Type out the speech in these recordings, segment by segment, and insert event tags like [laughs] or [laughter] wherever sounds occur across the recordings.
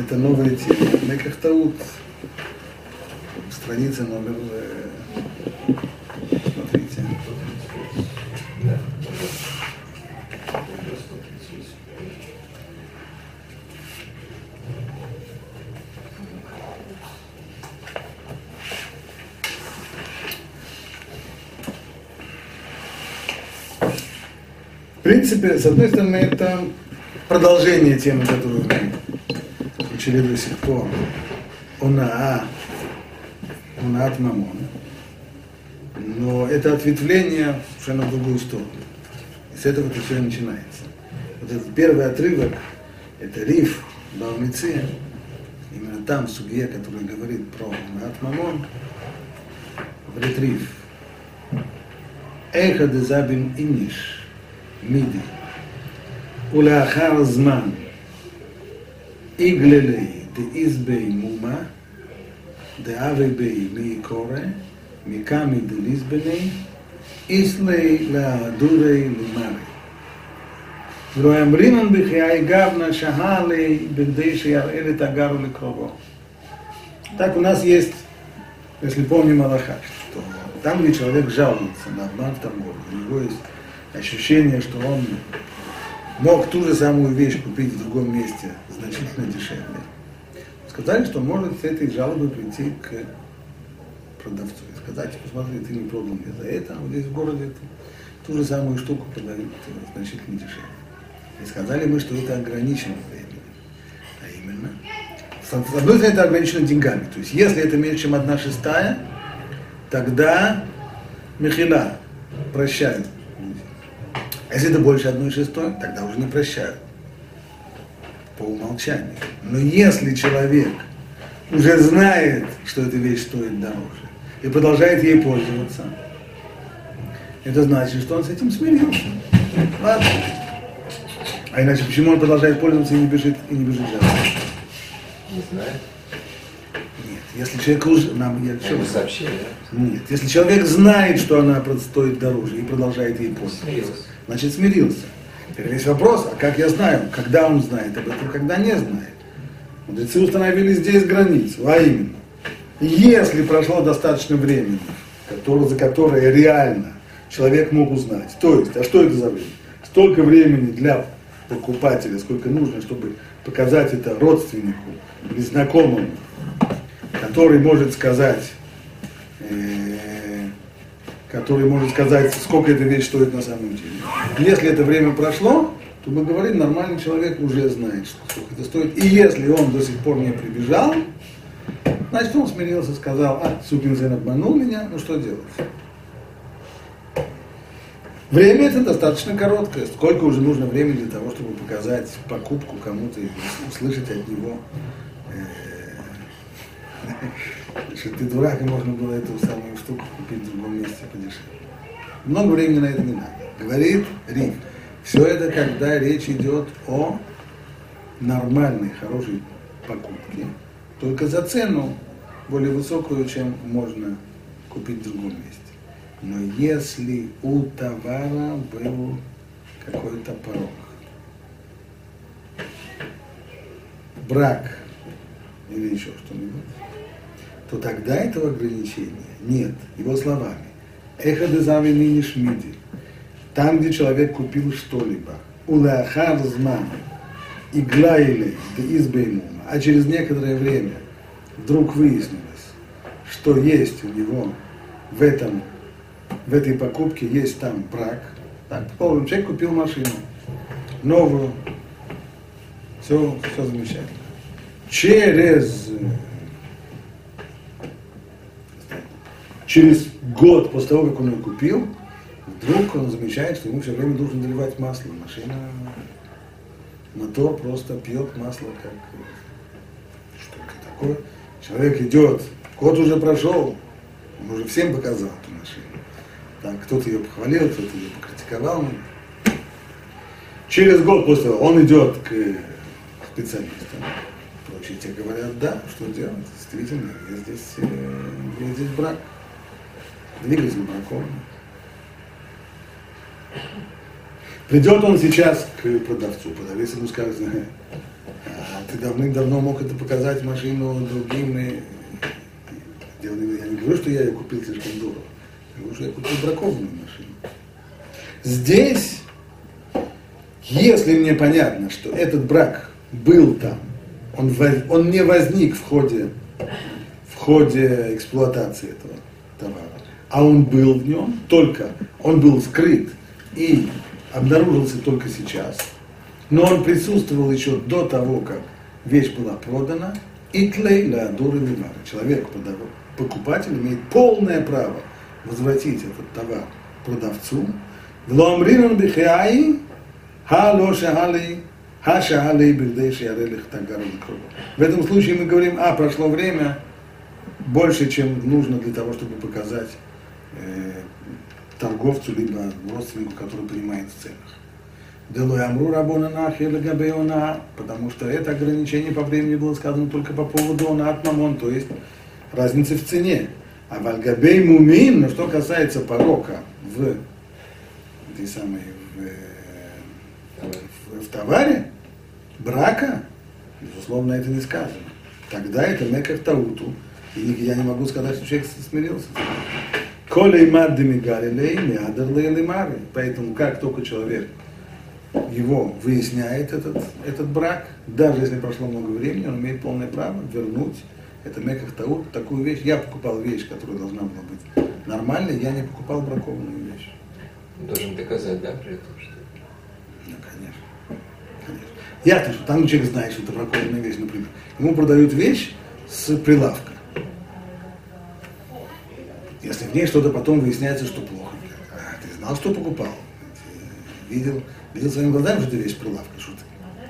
Это новая тема. Мекахтаут. Страница номер... э, Смотрите. В принципе, с одной стороны, это продолжение темы, которую мы учили до сих пор. Онаа, Онаат Мамон. Но это ответвление совершенно в другую сторону. И с этого это все начинается. Вот этот первый отрывок, это риф Баумицы, именно там судья, который говорит про Онаат Мамон, говорит риф. Эха дезабин иниш, מידי, ולאחר זמן איגללי דאיזבי מומה, דאבי בי מי קורא, מקמי דליזבני, איסלי לדורי למרי. ולא ימרינן בחיי גבנה שהה לי בכדי שיראה את הגר לקרובו. Так у нас есть, если помним Аллаха, что там, где человек жалуется на обман в торговле, у него есть ощущение, что он мог ту же самую вещь купить в другом месте значительно дешевле. Сказали, что может с этой жалобой прийти к продавцу и сказать, посмотри, ты не продал мне за это, а вот здесь в городе ты ту же самую штуку продают значительно дешевле. И сказали мы, что это ограничено временем. А именно, с одной стороны, это ограничено деньгами. То есть, если это меньше, чем одна шестая, тогда Михила прощают а если это больше одной шестой, тогда уже не прощают. По умолчанию. Но если человек уже знает, что эта вещь стоит дороже, и продолжает ей пользоваться, это значит, что он с этим смирился. Ладно. А иначе почему он продолжает пользоваться и не бежит, и не бежит жаловаться? Не знаю. Нет, если человек уже... Нам, я, Они сообщили, да? Нет, если человек знает, что она стоит дороже и продолжает ей пользоваться, Смирился. Значит смирился. Теперь весь вопрос, а как я знаю, когда он знает об этом, когда не знает. Мудрецы установили здесь границу, а именно, если прошло достаточно времени, которое, за которое реально человек мог узнать, то есть, а что это за время? Столько времени для покупателя, сколько нужно, чтобы показать это родственнику или знакомому, который может сказать, э, который может сказать, сколько эта вещь стоит на самом деле. Если это время прошло, то мы говорим, нормальный человек уже знает, что- сколько это стоит. И если он до сих пор не прибежал, значит он смирился, сказал, а, сукин обманул меня, ну что делать? Время это достаточно короткое. Сколько уже нужно времени для того, чтобы показать покупку кому-то и услышать от него, э, [laughs] что ты дурак, и можно было эту самую штуку купить в другом месте подешевле. Много времени на это не надо. Говорит Риф. Все это, когда речь идет о нормальной, хорошей покупке, только за цену более высокую, чем можно купить в другом месте. Но если у товара был какой-то порог, брак или еще что-нибудь, то тогда этого ограничения нет. Его словами. Эхо дезави ныне шмиди. Там, где человек купил что-либо, улахар зман, игла или избеймума, а через некоторое время вдруг выяснилось, что есть у него в этом, в этой покупке есть там брак. Так, предположим, человек купил машину, новую, все, все замечательно. Через через год после того, как он ее купил, вдруг он замечает, что ему все время нужно наливать масло. Машина, мотор просто пьет масло, как э, что это такое. Человек идет, год уже прошел, он уже всем показал эту машину. Так, кто-то ее похвалил, кто-то ее покритиковал. Через год после того он идет к э, специалистам. Прочие те говорят, да, что делать? Действительно, есть здесь, э, есть здесь брак. Двигатель бракован. Придет он сейчас к продавцу, продавец ему скажет, «Э, А ты давным-давно мог это показать машину другим. И... Я не говорю, что я ее купил слишком дорого. Я говорю, что я купил бракованную машину. Здесь, если мне понятно, что этот брак был там, он, он не возник в ходе, в ходе эксплуатации этого товара, а он был в нем, только он был скрыт и обнаружился только сейчас, но он присутствовал еще до того, как вещь была продана, и тлейла дуры вимара. Человек, покупатель, имеет полное право возвратить этот товар продавцу. Вломринон бихиаи, В этом случае мы говорим, а, прошло время, больше, чем нужно для того, чтобы показать э, торговцу, либо родственнику, который принимает в ценах. Делой амру рабона нахи габеона, потому что это ограничение по времени было сказано только по поводу она от мамон, то есть разницы в цене. А вальгабей мумин, но что касается порока в этой самой в, в, в товаре, брака, безусловно, это не сказано. Тогда это меках тауту, и я не могу сказать, что человек смирился. Коля и маддами галилей, миадр Поэтому как только человек его выясняет этот, этот брак, даже если прошло много времени, он имеет полное право вернуть это меках таут, такую вещь. Я покупал вещь, которая должна была быть нормальной, я не покупал бракованную вещь. Он должен доказать, да, при этом, что Ну, конечно. конечно. Ясно, что там человек знает, что это бракованная вещь, например. Ему продают вещь с прилавка. Если в ней что-то потом выясняется, что плохо. А, ты знал, что покупал. Видел, видел своими глазами, что это вещь прилавка, что ты.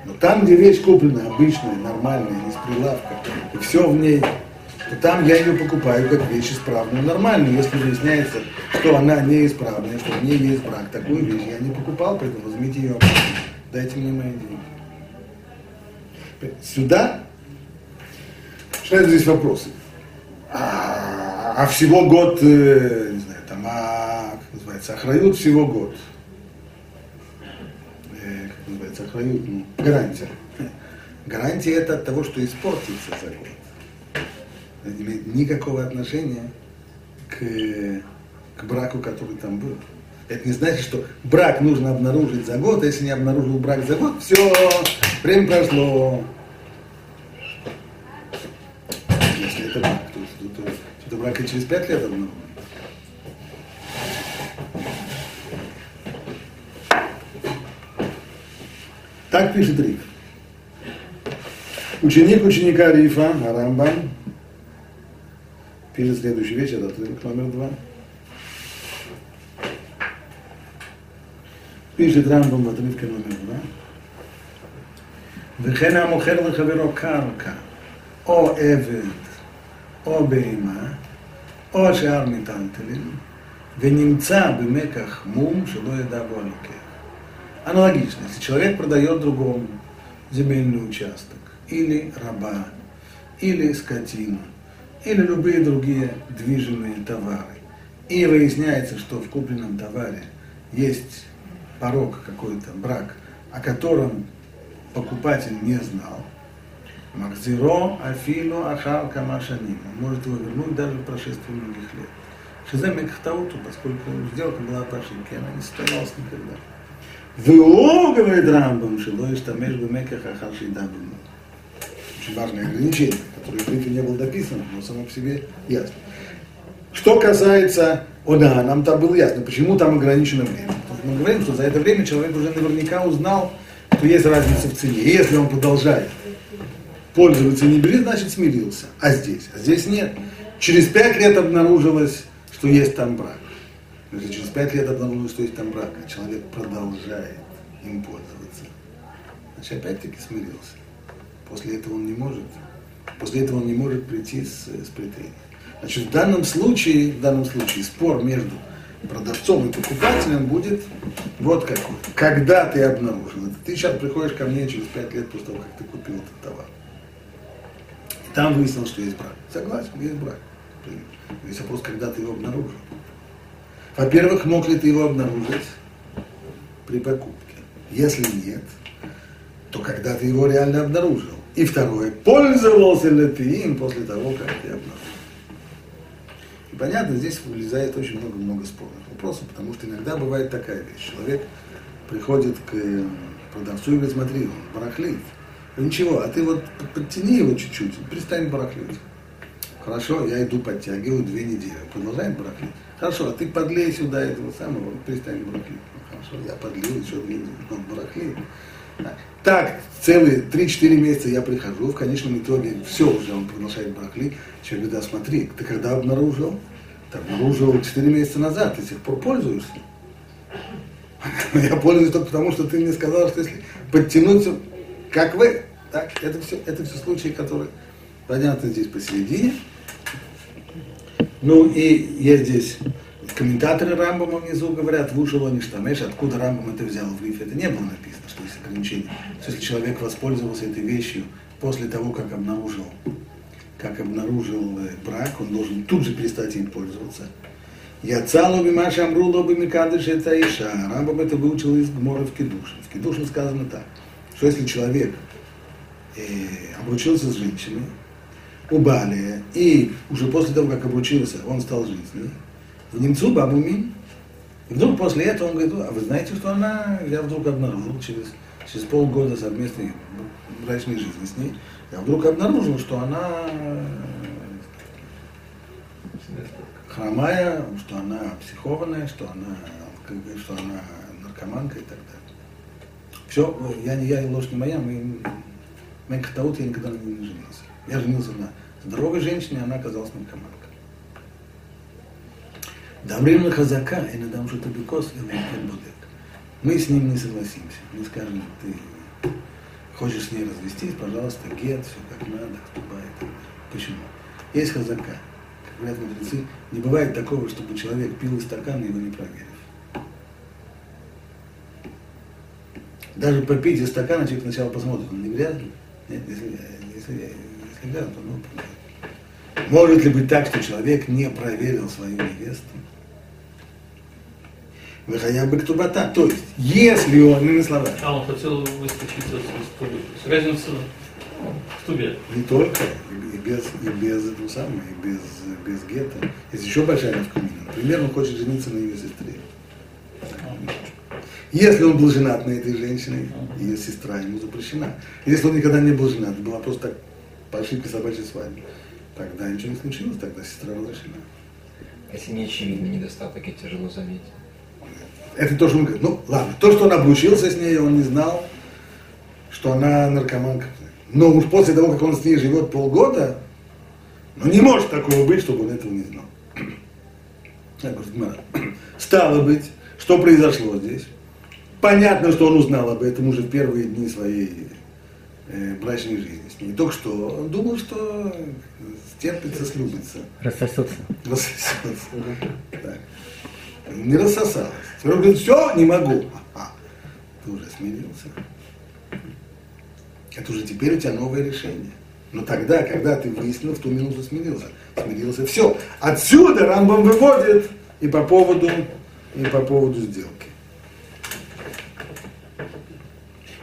Но там, где вещь куплена, обычная, нормальная, не с прилавка, и все в ней, то там я ее покупаю как вещь исправную, нормальную. Если выясняется, что она неисправная, что в ней есть брак, такую вещь я не покупал, поэтому возьмите ее, дайте мне мои деньги. Сюда, что здесь вопросы? А, а всего год, э, не знаю, там, а, как называется, охрают всего год называется, охранить, ну, гарантия. Гарантия это от того, что испортится за год. Это не имеет никакого отношения к, к браку, который там был. Это не значит, что брак нужно обнаружить за год, а если не обнаружил брак за год, все, время прошло. Если это брак, то, то, то, то брак и через пять лет обнаружен. Так пишет Риф. Ученик ученика Рифа, Арамбам, пишет следующий вещь, это отрывок номер два. Пишет Рамбам в отрывке номер два. וכן המוכר לחברו קרקע, או עבד, או בהמה, או שאר מיטלטלים, ונמצא במקח מום שלא ידע בו הלוקח. Аналогично, если человек продает другому земельный участок, или раба, или скотину, или любые другие движимые товары, и выясняется, что в купленном товаре есть порог какой-то, брак, о котором покупатель не знал, Макзиро, Афилу, Ахал, Камашаним. Он может его вернуть даже в прошествии многих лет. Шизем Мекхтауту, поскольку сделка была по ошибке, она не состоялась никогда. והוא, говорит Рамбам, שלא ישתמש במקח אחר שידע בנו. Очень важное ограничение, которое в Рифе не было дописано, но само по себе ясно. Что касается о да, нам там было ясно, почему там ограничено время. мы говорим, что за это время человек уже наверняка узнал, что есть разница в цене. И если он продолжает пользоваться не бери, значит смирился. А здесь? А здесь нет. Через пять лет обнаружилось, что есть там брак. Если через пять лет обнаружил, что есть там брак, а человек продолжает им пользоваться, значит опять-таки смирился. После этого он не может, после этого он не может прийти с, с претензией. Значит, в данном случае, в данном случае спор между продавцом и покупателем будет вот какой. Когда ты обнаружил это? Ты сейчас приходишь ко мне через пять лет после того, как ты купил этот товар. Там выяснилось, что есть брак. Согласен, есть брак. Есть вопрос, когда ты его обнаружил. Во-первых, мог ли ты его обнаружить при покупке? Если нет, то когда ты его реально обнаружил. И второе, пользовался ли ты им после того, как ты обнаружил. И понятно, здесь вылезает очень много-много спорных вопросов, потому что иногда бывает такая вещь. Человек приходит к продавцу и говорит, смотри, он барахлит. Ничего, а ты вот подтяни его чуть-чуть, перестань барахлить. Хорошо, я иду подтягиваю две недели. Продолжаем барахлить. Хорошо, а ты подлей сюда этого самого, перестань барахлить. Ну, хорошо, я подлил еще две недели, он барахлит. Так, целые 3-4 месяца я прихожу, в конечном итоге все уже он продолжает барахлить. Человек говорит, да смотри, ты когда обнаружил? Ты обнаружил 4 месяца назад, ты с сих пор пользуешься. [laughs] Я пользуюсь только потому, что ты мне сказал, что если подтянуть, как вы, так, это все, это все случаи, которые понятно здесь посередине. Ну и есть здесь комментаторы Рамбама внизу говорят, вушело не штамеш, откуда Рамбам это взял в рифе, это не было написано, что есть ограничение. Что если человек воспользовался этой вещью после того, как обнаружил, как обнаружил э, брак, он должен тут же перестать им пользоваться. Я цалу бимаша амруло бимикадыш это иша. Рамбам это выучил из Гмора в Кедушин. В Кедушин сказано так, что если человек э, обручился с женщиной, у Балия, и уже после того, как обручился, он стал ней, в немцу бабуми, и вдруг после этого он говорит, а вы знаете, что она, я вдруг обнаружил через, через полгода совместной брачной жизни с ней, я вдруг обнаружил, что она хромая, что она психованная, что она, что она наркоманка и так далее. Все, я не я и ложь не моя, мы, Мэнкхтаут я никогда не женился. Я женился на здоровой женщине, она оказалась наркоманкой. Дамрим на хазака, и на дам что-то бекос, и на будек. Мы с ним не согласимся. Мы скажем, ты хочешь с ней развестись, пожалуйста, гет, все как надо, ступай. Почему? Есть хазака. Как говорят мудрецы, не бывает такого, чтобы человек пил из стакана, его не проверив. Даже попить из стакана человек сначала посмотрит, он не грязный. Нет, если, если, если грязный, то ну, может ли быть так, что человек не проверил свою невесту? Выходя бы ктубата. То есть, если он, иными словами. А он хотел выскочить из тубы. Разница в тубе. Не только, и без, и без этого самого, и без, без гетто. Есть еще большая навкамина. Например, он хочет жениться на ее сестре. Если он был женат на этой женщине, ее сестра ему запрещена. Если он никогда не был женат, была просто так по ошибке собачьей свадьбы, тогда ничего не случилось, тогда сестра разрешена. Если не очевидный недостаток, и тяжело заметить. Это то, что он говорит. Ну, ладно, то, что он обручился с ней, он не знал, что она наркоманка. Но уж после того, как он с ней живет полгода, ну не может такого быть, чтобы он этого не знал. [clears throat] [clears throat] Стало быть, что произошло здесь? Понятно, что он узнал об этом уже в первые дни своей э, брачной жизни с ней. Только что он думал, что стерпится, слюбится. Рассосется. Рассосется. Так не рассосалось. Теперь он говорит, все, не могу. А, ты уже смирился. Это уже теперь у тебя новое решение. Но тогда, когда ты выяснил, в ту минуту смирился. Смирился, все. Отсюда Рамбам выводит и по поводу, и по поводу сделки.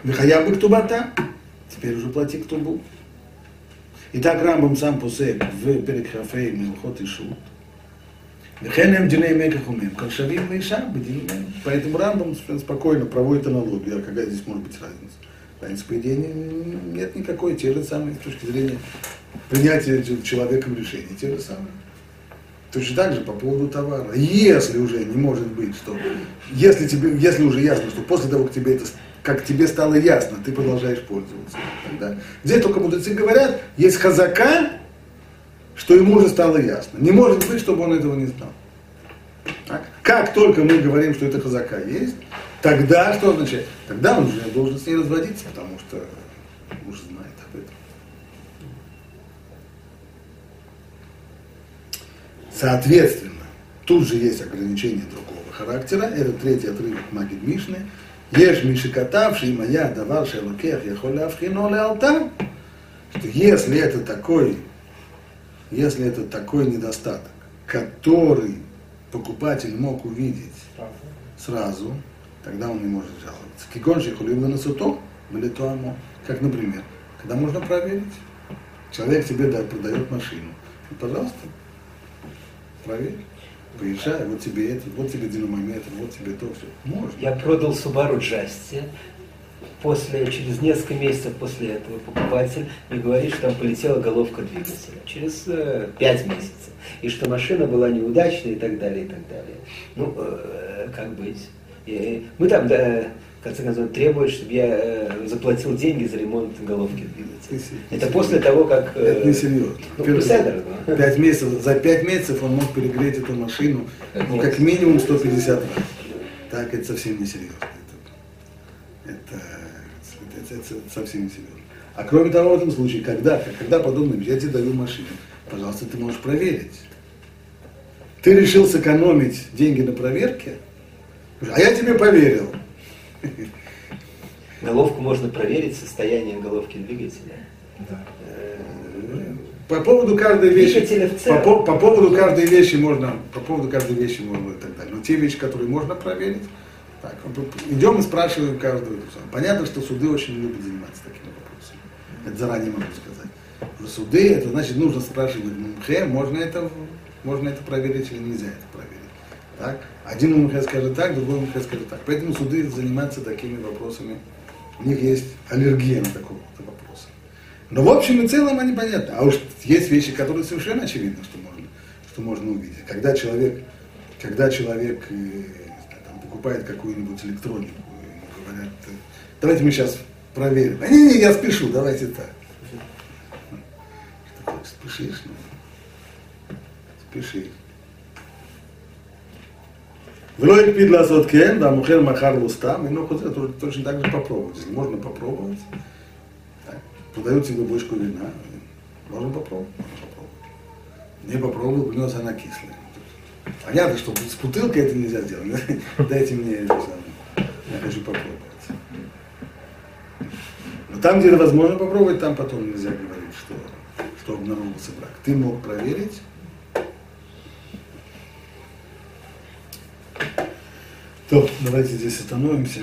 Вихаяв бы ктубата, теперь уже плати ктубу. Итак, Рамбам сам посек в Перекхафей Милхот и Шут. Вехенем диней мекахумем, как шарим лейша, Поэтому Рамбам спокойно проводит аналогию, а какая здесь может быть разница? В принципе, идеи нет никакой, те же самые, с точки зрения принятия человеком решений, те же самые. Точно так же по поводу товара. Если уже не может быть, что если, тебе, если уже ясно, что после того, как тебе это как тебе стало ясно, ты продолжаешь пользоваться. Тогда. Здесь только мудрецы говорят, есть хазака, что ему уже стало ясно. Не может быть, чтобы он этого не знал. Так? Как только мы говорим, что это хазака есть, тогда что означает? Тогда он уже должен с ней разводиться, потому что уже знает об этом. Соответственно, тут же есть ограничения другого характера. Это третий отрывок Магид Мишны. Ешь мишикатавший моя давар шелукех я холя авхино алта. Что если это такой если это такой недостаток, который покупатель мог увидеть сразу, тогда он не может жаловаться. Киконши хулим на суто, Балитуамо. Как, например, когда можно проверить. Человек тебе да, продает машину. И, пожалуйста, проверь. Поезжай, вот тебе это, вот тебе динамометр, вот тебе то, все. Можно. Я продал Subaru Justy. После, через несколько месяцев после этого покупатель мне говорит, что там полетела головка двигателя. Через э, месяцев. И что машина была неудачной и так далее, и так далее. Ну, э, как быть? И мы там, да, в конце концов, требуют, чтобы я э, заплатил деньги за ремонт головки двигателя. Это после того, как... э, Это не серьезно. Ну, Первый- да. Пять месяцев, за пять месяцев он мог перегреть эту машину ну, Нет. как минимум 150 раз. Так, это совсем не серьезно. Это, это, это- это- это совсем не серьезно. А кроме того, в этом случае, когда, когда подобным, я тебе даю машину, пожалуйста, ты можешь проверить. Ты решил сэкономить деньги на проверке, а я тебе поверил. [laughs] Головку можно проверить, состояние головки двигателя. Да. По поводу каждой вещи, по, по- по поводу каждой вещи можно, по поводу каждой вещи можно и так далее. Но те вещи, которые можно проверить, так, идем и спрашиваем каждого. Понятно, что суды очень любят заниматься такими вопросами. Это заранее могу сказать. Но суды, это значит, нужно спрашивать мумхе, можно это, можно это проверить или нельзя это проверить. Так? Один мумхе скажет так, другой мумхе скажет так. Поэтому суды занимаются такими вопросами. У них есть аллергия на такого рода вопросы. Но в общем и целом они понятны. А уж есть вещи, которые совершенно очевидно, что можно, что можно увидеть. Когда человек, когда человек э, знаю, там, покупает какую-нибудь электронику, ему говорят, э, давайте мы сейчас проверим. А не, не, я спешу, давайте так. Что такое, спешишь? Ну, спеши. Пид ласот кен, да мухер махар лустам, и ну, это точно так же попробовать. Если можно попробовать, так, продают тебе бочку вина, можно попробовать, можно попробовать. Не попробовал, принес она кислая. Понятно, что с бутылкой это нельзя сделать. [laughs] Дайте мне это самое. Я хочу попробовать. Но там, где возможно попробовать, там потом нельзя говорить, что, что обнаружился брак. Ты мог проверить. То, давайте здесь остановимся.